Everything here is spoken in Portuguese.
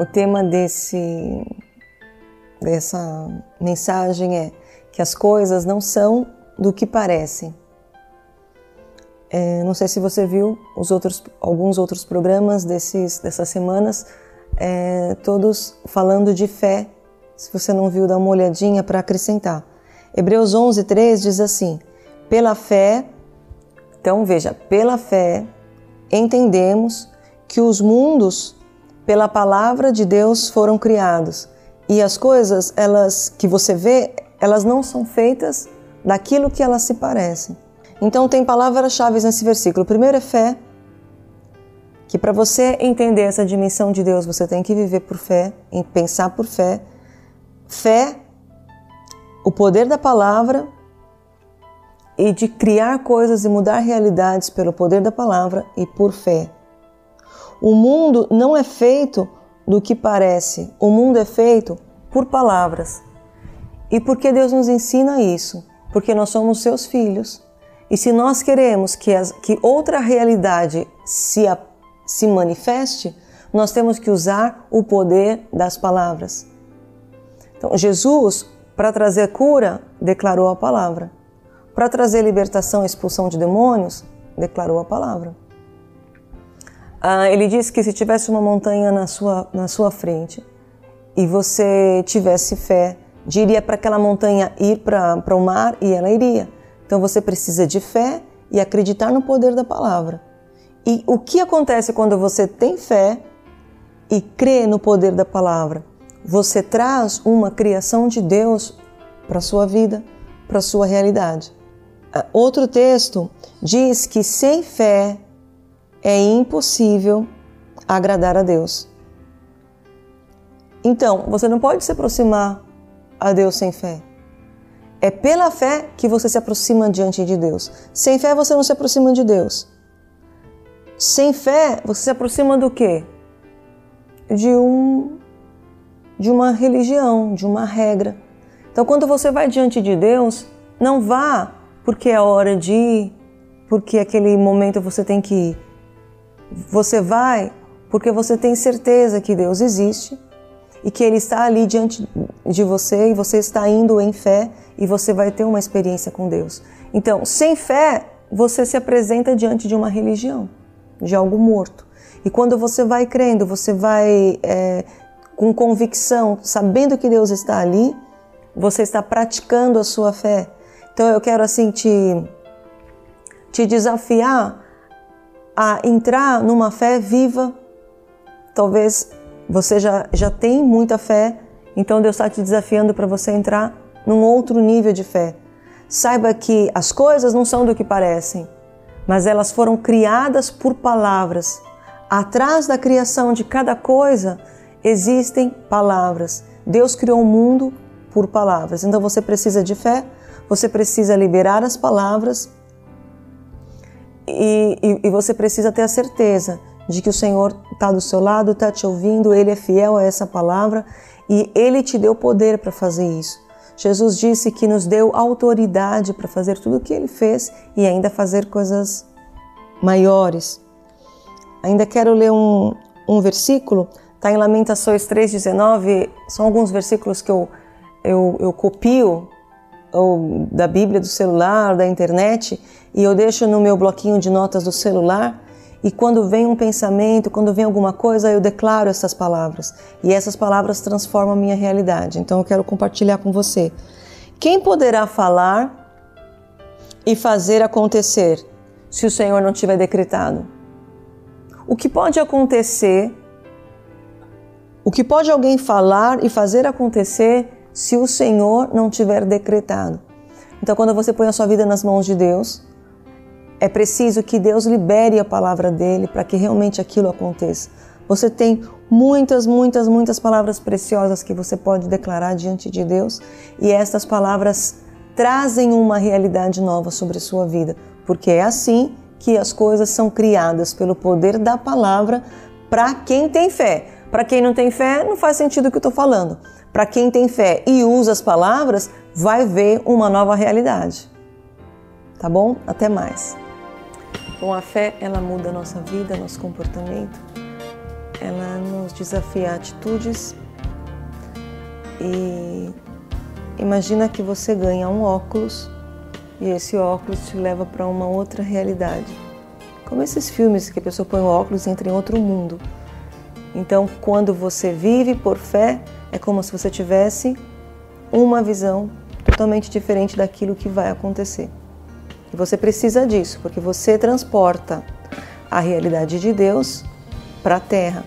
O tema desse dessa mensagem é que as coisas não são do que parecem. É, não sei se você viu os outros, alguns outros programas desses, dessas semanas, é, todos falando de fé. Se você não viu, dá uma olhadinha para acrescentar. Hebreus 11, 3 diz assim: Pela fé, então veja, pela fé entendemos que os mundos, pela palavra de Deus, foram criados. E as coisas, elas que você vê, elas não são feitas daquilo que elas se parecem. Então tem palavras-chave nesse versículo. Primeiro é fé, que para você entender essa dimensão de Deus, você tem que viver por fé, pensar por fé. Fé, o poder da palavra e de criar coisas e mudar realidades pelo poder da palavra e por fé. O mundo não é feito do que parece, o mundo é feito por palavras. E por que Deus nos ensina isso? Porque nós somos seus filhos. E se nós queremos que, as, que outra realidade se, se manifeste, nós temos que usar o poder das palavras. Então, Jesus, para trazer cura, declarou a palavra. Para trazer libertação e expulsão de demônios, declarou a palavra. Ah, ele disse que se tivesse uma montanha na sua, na sua frente e você tivesse fé, diria para aquela montanha ir para o mar e ela iria. Então você precisa de fé e acreditar no poder da palavra. E o que acontece quando você tem fé e crê no poder da palavra? Você traz uma criação de Deus para sua vida, para sua realidade. Ah, outro texto diz que sem fé é impossível agradar a Deus. Então, você não pode se aproximar a Deus sem fé. É pela fé que você se aproxima diante de Deus. Sem fé você não se aproxima de Deus. Sem fé você se aproxima do quê? De um de uma religião, de uma regra. Então quando você vai diante de Deus, não vá porque é hora de ir, porque aquele momento você tem que ir. Você vai porque você tem certeza que Deus existe e que Ele está ali diante de você e você está indo em fé e você vai ter uma experiência com Deus. Então, sem fé, você se apresenta diante de uma religião, de algo morto. E quando você vai crendo, você vai é, com convicção, sabendo que Deus está ali, você está praticando a sua fé. Então eu quero assim te, te desafiar a entrar numa fé viva. Talvez você já, já tem muita fé, então Deus está te desafiando para você entrar num outro nível de fé. Saiba que as coisas não são do que parecem, mas elas foram criadas por palavras. Atrás da criação de cada coisa existem palavras. Deus criou o mundo por palavras. Então você precisa de fé, você precisa liberar as palavras e, e, e você precisa ter a certeza de que o Senhor está do seu lado, está te ouvindo, Ele é fiel a essa palavra e Ele te deu poder para fazer isso. Jesus disse que nos deu autoridade para fazer tudo o que Ele fez e ainda fazer coisas maiores. Ainda quero ler um, um versículo, está em Lamentações 3,19, são alguns versículos que eu, eu, eu copio ou da Bíblia do celular, da internet, e eu deixo no meu bloquinho de notas do celular e quando vem um pensamento, quando vem alguma coisa, eu declaro essas palavras. E essas palavras transformam a minha realidade. Então eu quero compartilhar com você. Quem poderá falar e fazer acontecer se o Senhor não tiver decretado? O que pode acontecer? O que pode alguém falar e fazer acontecer se o Senhor não tiver decretado? Então, quando você põe a sua vida nas mãos de Deus, é preciso que Deus libere a palavra dele para que realmente aquilo aconteça. Você tem muitas, muitas, muitas palavras preciosas que você pode declarar diante de Deus e estas palavras trazem uma realidade nova sobre a sua vida, porque é assim que as coisas são criadas pelo poder da palavra para quem tem fé. Para quem não tem fé, não faz sentido o que eu estou falando. Para quem tem fé e usa as palavras, vai ver uma nova realidade. Tá bom? Até mais. Com a fé, ela muda a nossa vida, nosso comportamento. ela nos desafia a atitudes e imagina que você ganha um óculos e esse óculos te leva para uma outra realidade. Como esses filmes que a pessoa põe o óculos e entra em outro mundo. Então, quando você vive por fé, é como se você tivesse uma visão totalmente diferente daquilo que vai acontecer. E você precisa disso, porque você transporta a realidade de Deus para a terra.